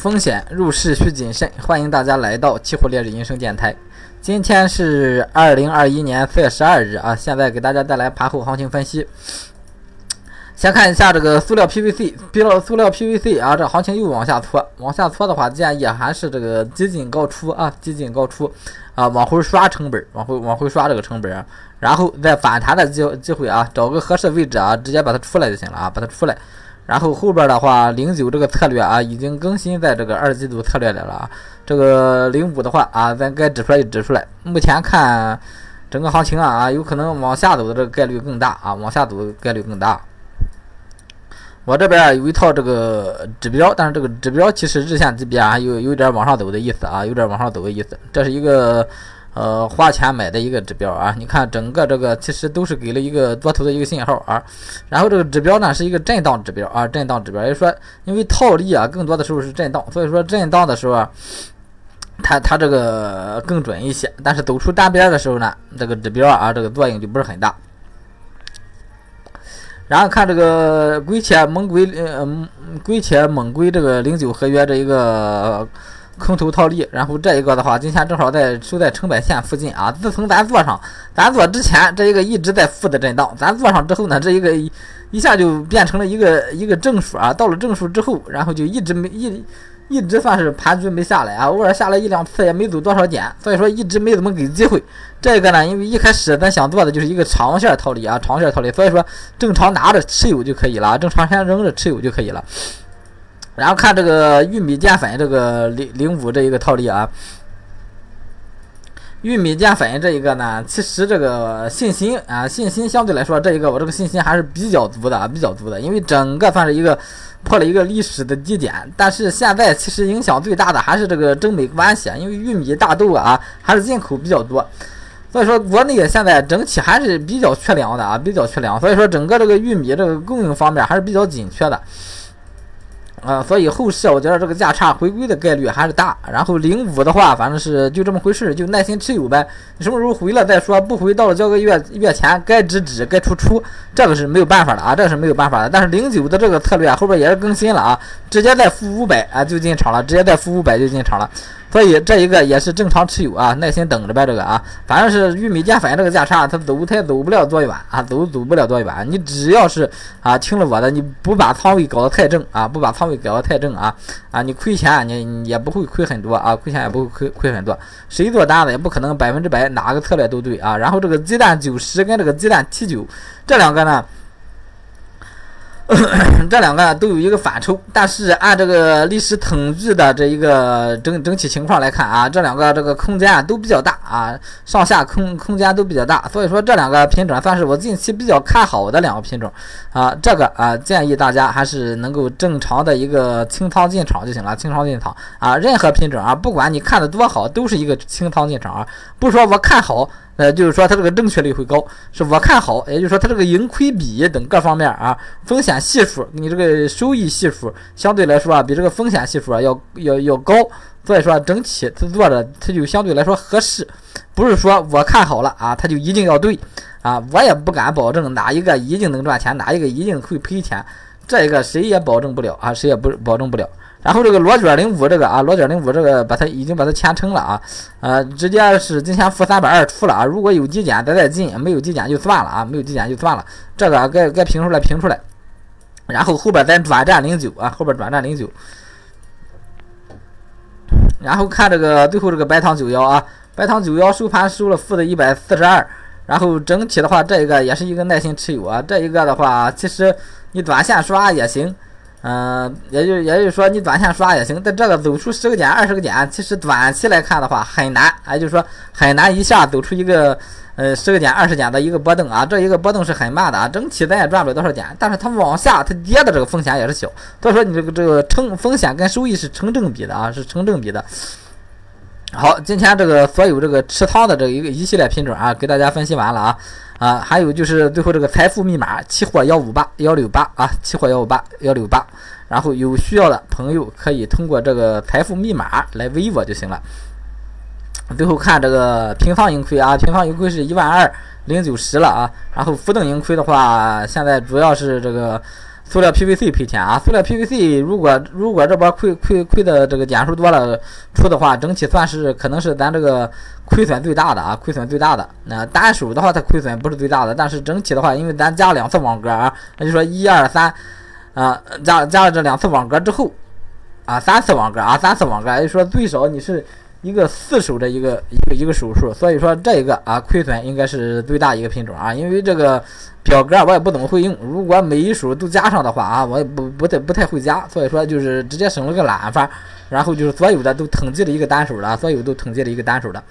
风险入市需谨慎，欢迎大家来到期货烈日人生电台。今天是二零二一年四月十二日啊，现在给大家带来盘后行情分析。先看一下这个塑料 PVC，塑料塑料 PVC 啊，这行情又往下搓，往下搓的话，建议还是这个激进高出啊，激进高出啊，往回刷成本，往回往回刷这个成本啊，然后在反弹的机机会啊，找个合适位置啊，直接把它出来就行了啊，把它出来。然后后边的话，零九这个策略啊，已经更新在这个二季度策略里了啊。这个零五的话啊，咱该指出来就指出来。目前看整个行情啊啊，有可能往下走的这个概率更大啊，往下走的概率更大。我这边有一套这个指标，但是这个指标其实日线级别啊，有有点往上走的意思啊，有点往上走的意思。这是一个。呃，花钱买的一个指标啊，你看整个这个其实都是给了一个多头的一个信号啊，然后这个指标呢是一个震荡指标啊，震荡指标，也就是说，因为套利啊，更多的时候是震荡，所以说震荡的时候啊，它它这个更准一些，但是走出单边的时候呢，这个指标啊，这个作用就不是很大。然后看这个龟且猛龟呃龟且猛龟这个零九合约这一个。空头套利，然后这一个的话，今天正好在收在成百线附近啊。自从咱做上，咱做之前这一个一直在负的震荡，咱做上之后呢，这一个一下就变成了一个一个正数啊。到了正数之后，然后就一直没一一直算是盘局没下来啊，偶尔下来一两次也没走多少点，所以说一直没怎么给机会。这个呢，因为一开始咱想做的就是一个长线套利啊，长线套利，所以说正常拿着持有就可以了，正常先扔着持有就可以了。然后看这个玉米淀粉这个零零五这一个套利啊，玉米淀粉这一个呢，其实这个信心啊，信心相对来说这一个我这个信心还是比较足的啊，比较足的，因为整个算是一个破了一个历史的低点，但是现在其实影响最大的还是这个中美关系，因为玉米大豆啊还是进口比较多，所以说国内现在整体还是比较缺粮的啊，比较缺粮，所以说整个这个玉米这个供应方面还是比较紧缺的。啊，所以后市我觉得这个价差回归的概率还是大。然后零五的话，反正是就这么回事，就耐心持有呗。你什么时候回了再说，不回到了交个月月前，该止止，该出出，这个是没有办法的啊，这个是没有办法的。但是零九的这个策略后边也是更新了啊，直接再负五百啊就进场了，直接再负五百就进场了。所以这一个也是正常持有啊，耐心等着呗。这个啊，反正是玉米淀粉这个价差，它走它也走不了多远啊，走走不了多远。你只要是啊听了我的，你不把仓位搞得太正啊，不把仓位搞得太正啊啊，你亏钱你也不会亏很多啊，亏钱也不会亏亏很多。谁做单子也不可能百分之百哪个策略都对啊。然后这个鸡蛋九十跟这个鸡蛋 T 九这两个呢？这两个都有一个反抽，但是按这个历史统计的这一个整整体情况来看啊，这两个这个空间啊都比较大啊，上下空空间都比较大，所以说这两个品种算是我近期比较看好的两个品种啊。这个啊，建议大家还是能够正常的一个清仓进场就行了，清仓进场啊。任何品种啊，不管你看的多好，都是一个清仓进场啊，不说我看好。呃，就是说它这个正确率会高，是我看好，也就是说它这个盈亏比等各方面啊，风险系数，你这个收益系数相对来说啊，比这个风险系数啊要要要高，所以说整体它做的它就相对来说合适，不是说我看好了啊，它就一定要对啊，我也不敢保证哪一个一定能赚钱，哪一个一定会赔钱，这一个谁也保证不了啊，谁也不保证不了。然后这个螺卷零五这个啊，螺卷零五这个把它已经把它签成了啊，呃，直接是今天负三百二出了啊，如果有基减咱再进，没有基减就算了啊，没有基减就算了，这个该该评出来评出来，然后后边咱转战零九啊，后边转战零九，然后看这个最后这个白糖九幺啊，白糖九幺收盘收了负的一百四十二，然后整体的话这一个也是一个耐心持有啊，这一个的话其实你短线刷也行。嗯，也就也就是说，你短线刷也行，但这个走出十个点、二十个点，其实短期来看的话很难，也就是说很难一下走出一个呃十个点、二十点的一个波动啊，这一个波动是很慢的啊，整体咱也赚不了多少点，但是它往下它跌的这个风险也是小，所以说你这个这个成风险跟收益是成正比的啊，是成正比的。好，今天这个所有这个持仓的这一个一系列品种啊，给大家分析完了啊。啊，还有就是最后这个财富密码期货幺五八幺六八啊，期货幺五八幺六八，然后有需要的朋友可以通过这个财富密码来微我就行了。最后看这个平仓盈亏啊，平仓盈亏是一万二零九十了啊，然后浮动盈亏的话，现在主要是这个塑料 PVC 赔钱啊！塑料 PVC 如果如果这边亏亏亏的这个点数多了出的话，整体算是可能是咱这个亏损最大的啊，亏损最大的。那单手的话，它亏损不是最大的，但是整体的话，因为咱加了两次网格啊，那就说一二三啊，加加了这两次网格之后啊，三次网格啊，三次网格，也就说最少你是。一个四手的一个一个一个手数，所以说这一个啊亏损应该是最大一个品种啊，因为这个表格我也不怎么会用，如果每一手都加上的话啊，我也不不太不太会加，所以说就是直接省了个懒法，然后就是所有的都统计了一个单手的，所有都统计了一个单手的。